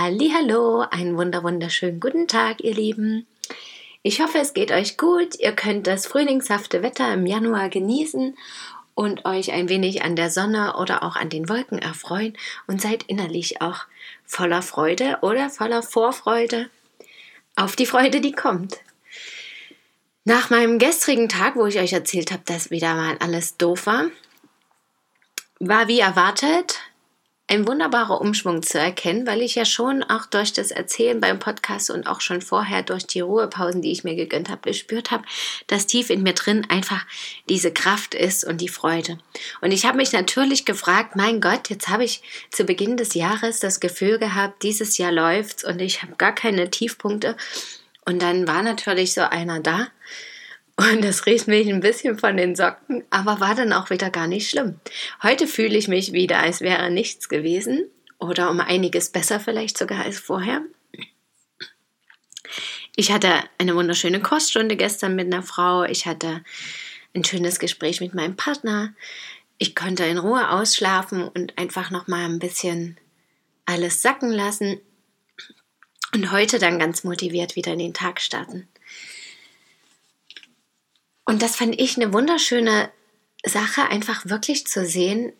Hallo, einen wunder wunderschönen guten Tag, ihr Lieben. Ich hoffe, es geht euch gut. Ihr könnt das frühlingshafte Wetter im Januar genießen und euch ein wenig an der Sonne oder auch an den Wolken erfreuen und seid innerlich auch voller Freude oder voller Vorfreude auf die Freude, die kommt. Nach meinem gestrigen Tag, wo ich euch erzählt habe, dass wieder mal alles doof war, war wie erwartet ein wunderbarer Umschwung zu erkennen, weil ich ja schon auch durch das Erzählen beim Podcast und auch schon vorher durch die Ruhepausen, die ich mir gegönnt habe, gespürt habe, dass tief in mir drin einfach diese Kraft ist und die Freude. Und ich habe mich natürlich gefragt, mein Gott, jetzt habe ich zu Beginn des Jahres das Gefühl gehabt, dieses Jahr läuft's und ich habe gar keine Tiefpunkte. Und dann war natürlich so einer da, und das riss mich ein bisschen von den Socken, aber war dann auch wieder gar nicht schlimm. Heute fühle ich mich wieder, als wäre nichts gewesen oder um einiges besser vielleicht sogar als vorher. Ich hatte eine wunderschöne Koststunde gestern mit einer Frau. Ich hatte ein schönes Gespräch mit meinem Partner. Ich konnte in Ruhe ausschlafen und einfach noch mal ein bisschen alles sacken lassen und heute dann ganz motiviert wieder in den Tag starten. Und das fand ich eine wunderschöne Sache, einfach wirklich zu sehen,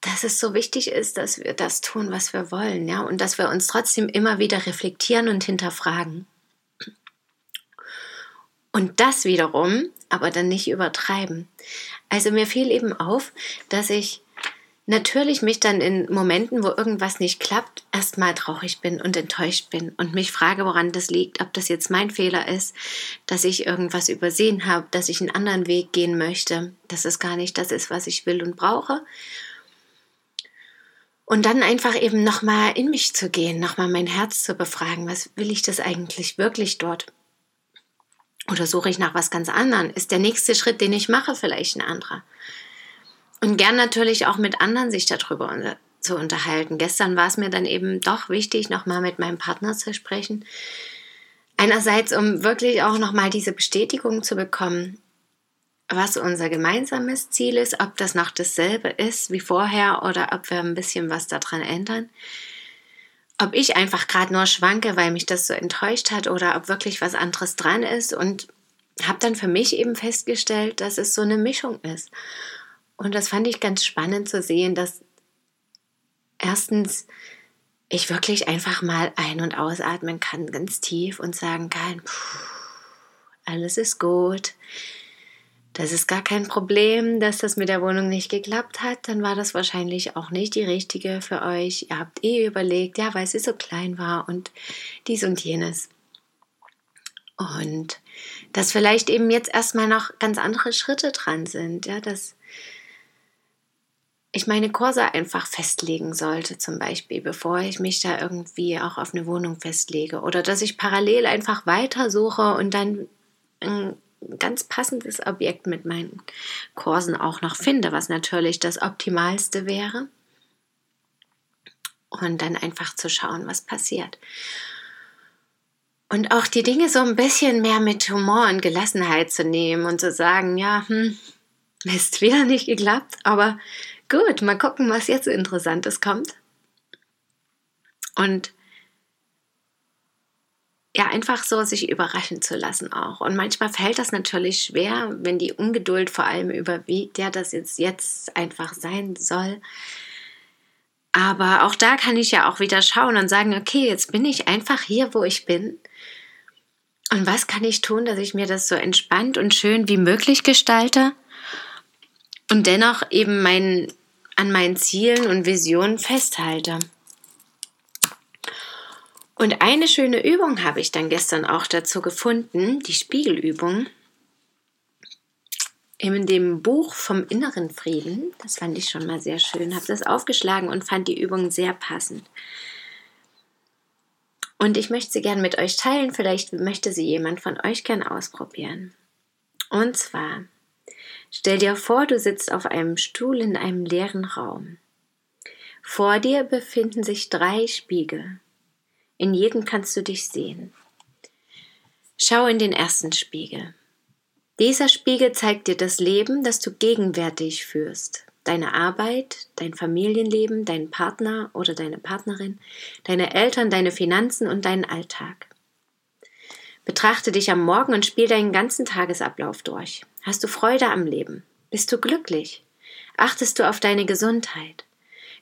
dass es so wichtig ist, dass wir das tun, was wir wollen, ja, und dass wir uns trotzdem immer wieder reflektieren und hinterfragen. Und das wiederum, aber dann nicht übertreiben. Also mir fiel eben auf, dass ich natürlich mich dann in Momenten, wo irgendwas nicht klappt, erstmal traurig bin und enttäuscht bin und mich frage, woran das liegt, ob das jetzt mein Fehler ist, dass ich irgendwas übersehen habe, dass ich einen anderen Weg gehen möchte, dass es gar nicht das ist, was ich will und brauche. Und dann einfach eben nochmal in mich zu gehen, nochmal mein Herz zu befragen, was will ich das eigentlich wirklich dort? Oder suche ich nach was ganz anderem? Ist der nächste Schritt, den ich mache, vielleicht ein anderer? Und gern natürlich auch mit anderen sich darüber zu unterhalten. Gestern war es mir dann eben doch wichtig, nochmal mit meinem Partner zu sprechen. Einerseits, um wirklich auch nochmal diese Bestätigung zu bekommen, was unser gemeinsames Ziel ist, ob das noch dasselbe ist wie vorher oder ob wir ein bisschen was daran ändern. Ob ich einfach gerade nur schwanke, weil mich das so enttäuscht hat oder ob wirklich was anderes dran ist und habe dann für mich eben festgestellt, dass es so eine Mischung ist. Und das fand ich ganz spannend zu sehen, dass erstens ich wirklich einfach mal ein- und ausatmen kann, ganz tief und sagen kann, alles ist gut. Das ist gar kein Problem, dass das mit der Wohnung nicht geklappt hat. Dann war das wahrscheinlich auch nicht die richtige für euch. Ihr habt eh überlegt, ja, weil sie so klein war und dies und jenes. Und dass vielleicht eben jetzt erstmal noch ganz andere Schritte dran sind, ja, dass ich meine Kurse einfach festlegen sollte, zum Beispiel, bevor ich mich da irgendwie auch auf eine Wohnung festlege. Oder dass ich parallel einfach weitersuche und dann ein ganz passendes Objekt mit meinen Kursen auch noch finde, was natürlich das Optimalste wäre. Und dann einfach zu schauen, was passiert. Und auch die Dinge so ein bisschen mehr mit Humor und Gelassenheit zu nehmen und zu sagen, ja, hm, Mist, wieder nicht geklappt, aber Gut, mal gucken, was jetzt Interessantes kommt. Und ja, einfach so sich überraschen zu lassen auch. Und manchmal fällt das natürlich schwer, wenn die Ungeduld vor allem überwiegt, ja, dass jetzt jetzt einfach sein soll. Aber auch da kann ich ja auch wieder schauen und sagen, okay, jetzt bin ich einfach hier, wo ich bin. Und was kann ich tun, dass ich mir das so entspannt und schön wie möglich gestalte? und dennoch eben mein, an meinen Zielen und Visionen festhalte. Und eine schöne Übung habe ich dann gestern auch dazu gefunden, die Spiegelübung. In dem Buch vom inneren Frieden, das fand ich schon mal sehr schön, habe das aufgeschlagen und fand die Übung sehr passend. Und ich möchte sie gern mit euch teilen. Vielleicht möchte sie jemand von euch gern ausprobieren. Und zwar, stell dir vor, du sitzt auf einem Stuhl in einem leeren Raum. Vor dir befinden sich drei Spiegel. In jedem kannst du dich sehen. Schau in den ersten Spiegel. Dieser Spiegel zeigt dir das Leben, das du gegenwärtig führst. Deine Arbeit, dein Familienleben, deinen Partner oder deine Partnerin, deine Eltern, deine Finanzen und deinen Alltag. Betrachte dich am Morgen und spiel deinen ganzen Tagesablauf durch. Hast du Freude am Leben? Bist du glücklich? Achtest du auf deine Gesundheit?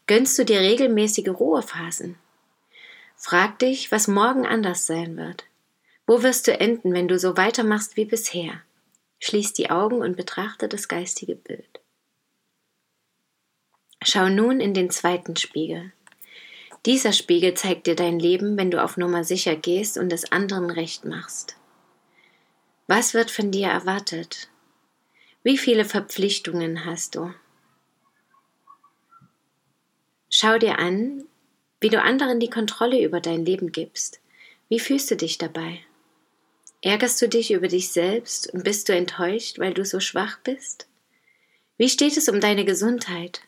Gönnst du dir regelmäßige Ruhephasen? Frag dich, was morgen anders sein wird. Wo wirst du enden, wenn du so weitermachst wie bisher? Schließ die Augen und betrachte das geistige Bild. Schau nun in den zweiten Spiegel. Dieser Spiegel zeigt dir dein Leben, wenn du auf Nummer sicher gehst und es anderen recht machst. Was wird von dir erwartet? Wie viele Verpflichtungen hast du? Schau dir an, wie du anderen die Kontrolle über dein Leben gibst. Wie fühlst du dich dabei? Ärgerst du dich über dich selbst und bist du enttäuscht, weil du so schwach bist? Wie steht es um deine Gesundheit?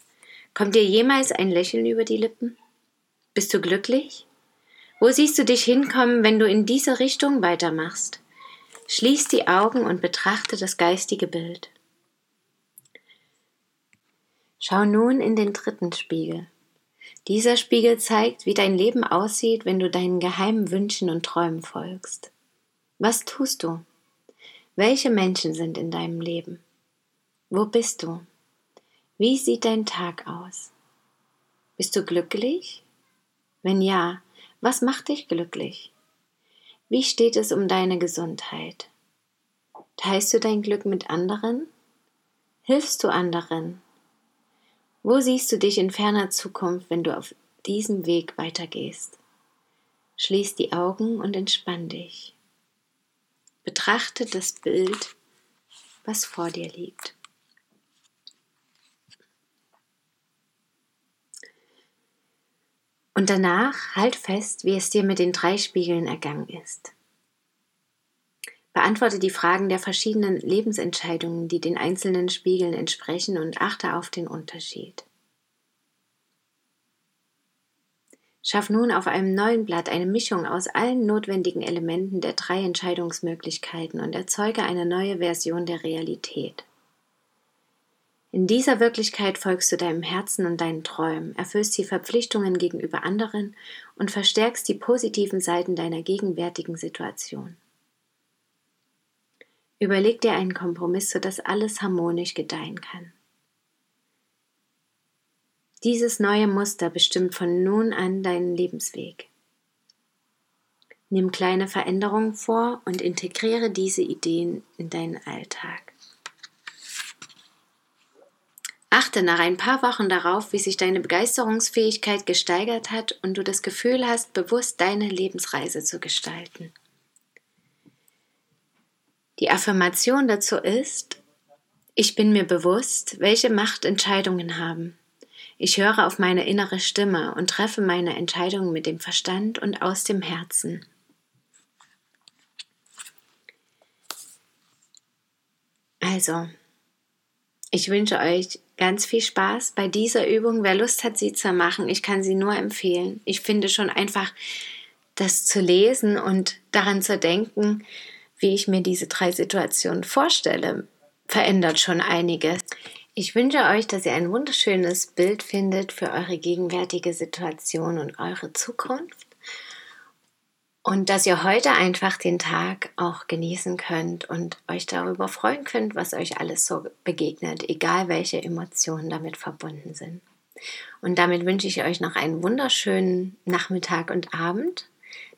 Kommt dir jemals ein Lächeln über die Lippen? Bist du glücklich? Wo siehst du dich hinkommen, wenn du in diese Richtung weitermachst? Schließ die Augen und betrachte das geistige Bild. Schau nun in den dritten Spiegel. Dieser Spiegel zeigt, wie dein Leben aussieht, wenn du deinen geheimen Wünschen und Träumen folgst. Was tust du? Welche Menschen sind in deinem Leben? Wo bist du? Wie sieht dein Tag aus? Bist du glücklich? Wenn ja, was macht dich glücklich? Wie steht es um deine Gesundheit? Teilst du dein Glück mit anderen? Hilfst du anderen? Wo siehst du dich in ferner Zukunft, wenn du auf diesem Weg weitergehst? Schließ die Augen und entspann dich. Betrachte das Bild, was vor dir liegt. Und danach halt fest, wie es dir mit den drei Spiegeln ergangen ist. Beantworte die Fragen der verschiedenen Lebensentscheidungen, die den einzelnen Spiegeln entsprechen und achte auf den Unterschied. Schaff nun auf einem neuen Blatt eine Mischung aus allen notwendigen Elementen der drei Entscheidungsmöglichkeiten und erzeuge eine neue Version der Realität. In dieser Wirklichkeit folgst du deinem Herzen und deinen Träumen, erfüllst die Verpflichtungen gegenüber anderen und verstärkst die positiven Seiten deiner gegenwärtigen Situation. Überleg dir einen Kompromiss, sodass alles harmonisch gedeihen kann. Dieses neue Muster bestimmt von nun an deinen Lebensweg. Nimm kleine Veränderungen vor und integriere diese Ideen in deinen Alltag. Achte nach ein paar Wochen darauf, wie sich deine Begeisterungsfähigkeit gesteigert hat und du das Gefühl hast, bewusst deine Lebensreise zu gestalten. Die Affirmation dazu ist, ich bin mir bewusst, welche Macht Entscheidungen haben. Ich höre auf meine innere Stimme und treffe meine Entscheidungen mit dem Verstand und aus dem Herzen. Also, ich wünsche euch ganz viel Spaß bei dieser Übung. Wer Lust hat, sie zu machen, ich kann sie nur empfehlen. Ich finde schon einfach, das zu lesen und daran zu denken, wie ich mir diese drei Situationen vorstelle, verändert schon einiges. Ich wünsche euch, dass ihr ein wunderschönes Bild findet für eure gegenwärtige Situation und eure Zukunft. Und dass ihr heute einfach den Tag auch genießen könnt und euch darüber freuen könnt, was euch alles so begegnet, egal welche Emotionen damit verbunden sind. Und damit wünsche ich euch noch einen wunderschönen Nachmittag und Abend.